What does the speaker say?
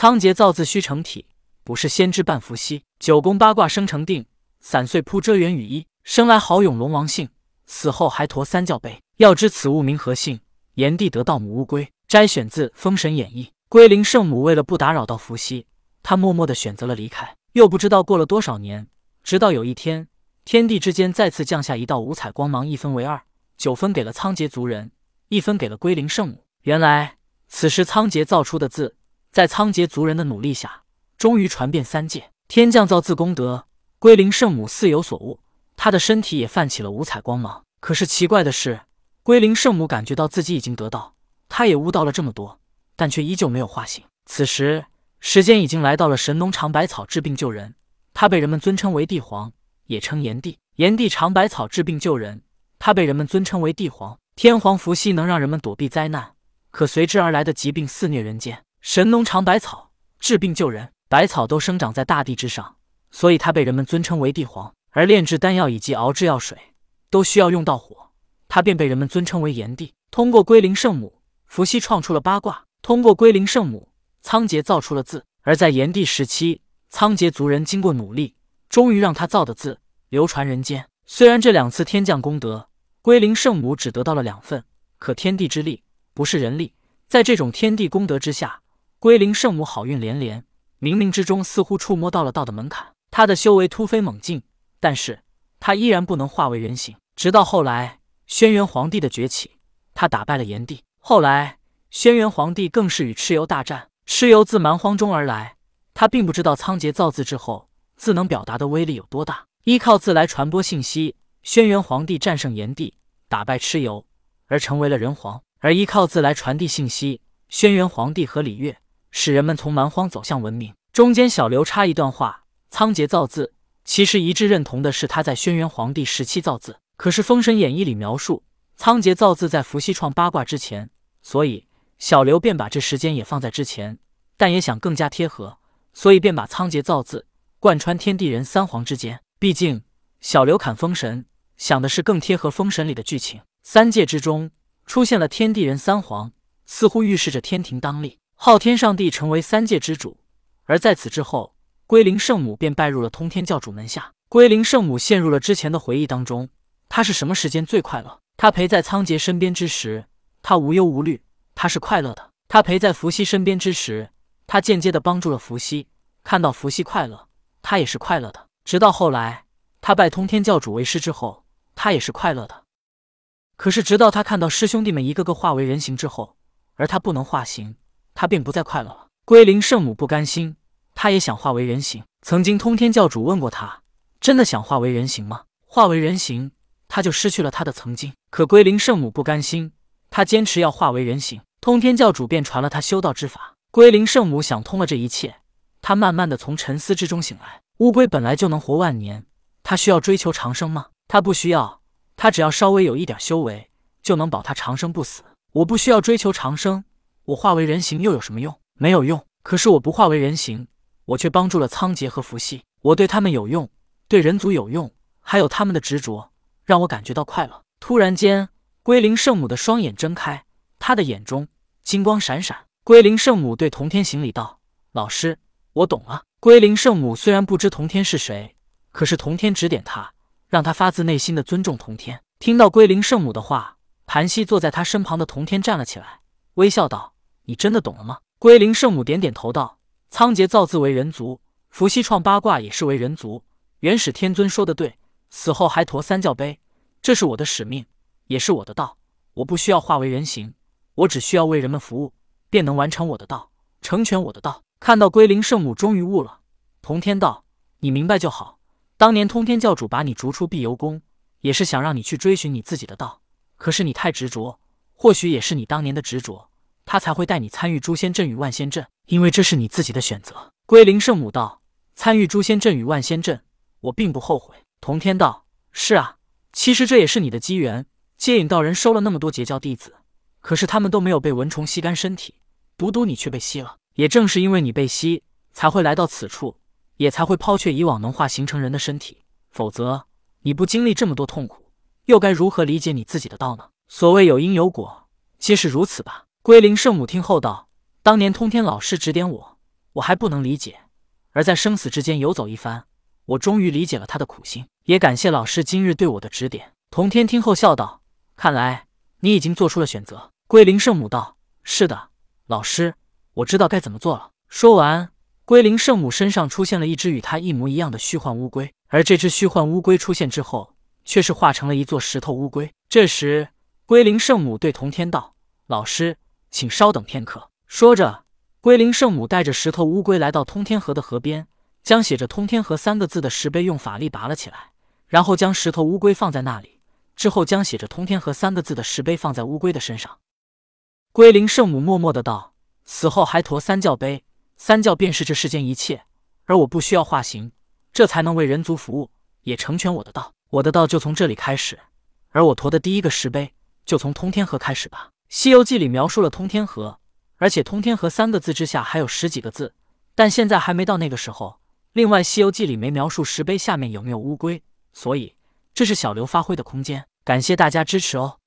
仓颉造字须成体，不是先知半伏羲。九宫八卦生成定，散碎铺遮元羽衣。生来豪勇龙王姓，死后还驮三教碑。要知此物名何姓？炎帝得道母乌龟。摘选自《封神演义》。龟灵圣母为了不打扰到伏羲，他默默的选择了离开。又不知道过了多少年，直到有一天，天地之间再次降下一道五彩光芒，一分为二，九分给了仓颉族人，一分给了龟灵圣母。原来，此时仓颉造出的字，在仓颉族人的努力下，终于传遍三界。天降造字功德，龟灵圣母似有所悟，她的身体也泛起了五彩光芒。可是奇怪的是，龟灵圣母感觉到自己已经得到，她也悟到了这么多。但却依旧没有化形。此时，时间已经来到了神农尝百草治病救人，他被人们尊称为帝皇，也称炎帝。炎帝尝百草治病救人，他被人们尊称为帝皇。天皇伏羲能让人们躲避灾难，可随之而来的疾病肆虐人间。神农尝百草治病救人，百草都生长在大地之上，所以他被人们尊称为帝皇。而炼制丹药以及熬制药水都需要用到火，他便被人们尊称为炎帝。通过归灵圣母，伏羲创出了八卦。通过归灵圣母，仓颉造出了字。而在炎帝时期，仓颉族人经过努力，终于让他造的字流传人间。虽然这两次天降功德，归灵圣母只得到了两份，可天地之力不是人力，在这种天地功德之下，归灵圣母好运连连，冥冥之中似乎触摸到了道的门槛。他的修为突飞猛进，但是他依然不能化为人形。直到后来，轩辕皇帝的崛起，他打败了炎帝。后来。轩辕皇帝更是与蚩尤大战。蚩尤自蛮荒中而来，他并不知道仓颉造字之后，字能表达的威力有多大。依靠字来传播信息，轩辕皇帝战胜炎帝，打败蚩尤，而成为了人皇；而依靠字来传递信息，轩辕皇帝和李月，使人们从蛮荒走向文明。中间小刘插一段话：仓颉造字，其实一致认同的是他在轩辕皇帝时期造字。可是《封神演义》里描述仓颉造字在伏羲创八卦之前，所以。小刘便把这时间也放在之前，但也想更加贴合，所以便把仓颉造字贯穿天地人三皇之间。毕竟小刘砍封神，想的是更贴合封神里的剧情。三界之中出现了天地人三皇，似乎预示着天庭当立，昊天上帝成为三界之主。而在此之后，归灵圣母便拜入了通天教主门下。归灵圣母陷入了之前的回忆当中，她是什么时间最快乐？她陪在仓颉身边之时，她无忧无虑。他是快乐的。他陪在伏羲身边之时，他间接的帮助了伏羲。看到伏羲快乐，他也是快乐的。直到后来，他拜通天教主为师之后，他也是快乐的。可是，直到他看到师兄弟们一个个化为人形之后，而他不能化形，他便不再快乐了。归灵圣母不甘心，他也想化为人形。曾经，通天教主问过他：“真的想化为人形吗？”化为人形，他就失去了他的曾经。可归灵圣母不甘心，他坚持要化为人形。通天教主便传了他修道之法。归灵圣母想通了这一切，他慢慢的从沉思之中醒来。乌龟本来就能活万年，他需要追求长生吗？他不需要，他只要稍微有一点修为，就能保他长生不死。我不需要追求长生，我化为人形又有什么用？没有用。可是我不化为人形，我却帮助了仓颉和伏羲，我对他们有用，对人族有用，还有他们的执着，让我感觉到快乐。突然间，归灵圣母的双眼睁开。他的眼中金光闪闪，归灵圣母对童天行礼道：“老师，我懂了。”归灵圣母虽然不知童天是谁，可是童天指点他，让他发自内心的尊重童天。听到归灵圣母的话，盘膝坐在他身旁的童天站了起来，微笑道：“你真的懂了吗？”归灵圣母点点头道：“仓颉造字为人族，伏羲创八卦也是为人族。元始天尊说的对，死后还驮三教碑，这是我的使命，也是我的道。我不需要化为人形。”我只需要为人们服务，便能完成我的道，成全我的道。看到归灵圣母终于悟了，同天道：“你明白就好。当年通天教主把你逐出碧游宫，也是想让你去追寻你自己的道。可是你太执着，或许也是你当年的执着，他才会带你参与诛仙阵与万仙阵，因为这是你自己的选择。”归灵圣母道：“参与诛仙阵与万仙阵，我并不后悔。”同天道：“是啊，其实这也是你的机缘。接引道人收了那么多截教弟子。”可是他们都没有被蚊虫吸干身体，独独你却被吸了。也正是因为你被吸，才会来到此处，也才会抛却以往能化形成人的身体。否则，你不经历这么多痛苦，又该如何理解你自己的道呢？所谓有因有果，皆是如此吧。归灵圣母听后道：“当年通天老师指点我，我还不能理解。而在生死之间游走一番，我终于理解了他的苦心，也感谢老师今日对我的指点。童天听后笑道：“看来你已经做出了选择。”龟灵圣母道：“是的，老师，我知道该怎么做了。”说完，龟灵圣母身上出现了一只与他一模一样的虚幻乌龟，而这只虚幻乌龟出现之后，却是化成了一座石头乌龟。这时，龟灵圣母对童天道：“老师，请稍等片刻。”说着。龟灵圣母带着石头乌龟来到通天河的河边，将写着“通天河”三个字的石碑用法力拔了起来，然后将石头乌龟放在那里。之后将写着“通天河”三个字的石碑放在乌龟的身上。龟灵圣母默默的道：“死后还驮三教碑，三教便是这世间一切，而我不需要化形，这才能为人族服务，也成全我的道。我的道就从这里开始，而我驮的第一个石碑就从通天河开始吧。”《西游记》里描述了通天河。而且“通天河”三个字之下还有十几个字，但现在还没到那个时候。另外，《西游记》里没描述石碑下面有没有乌龟，所以这是小刘发挥的空间。感谢大家支持哦。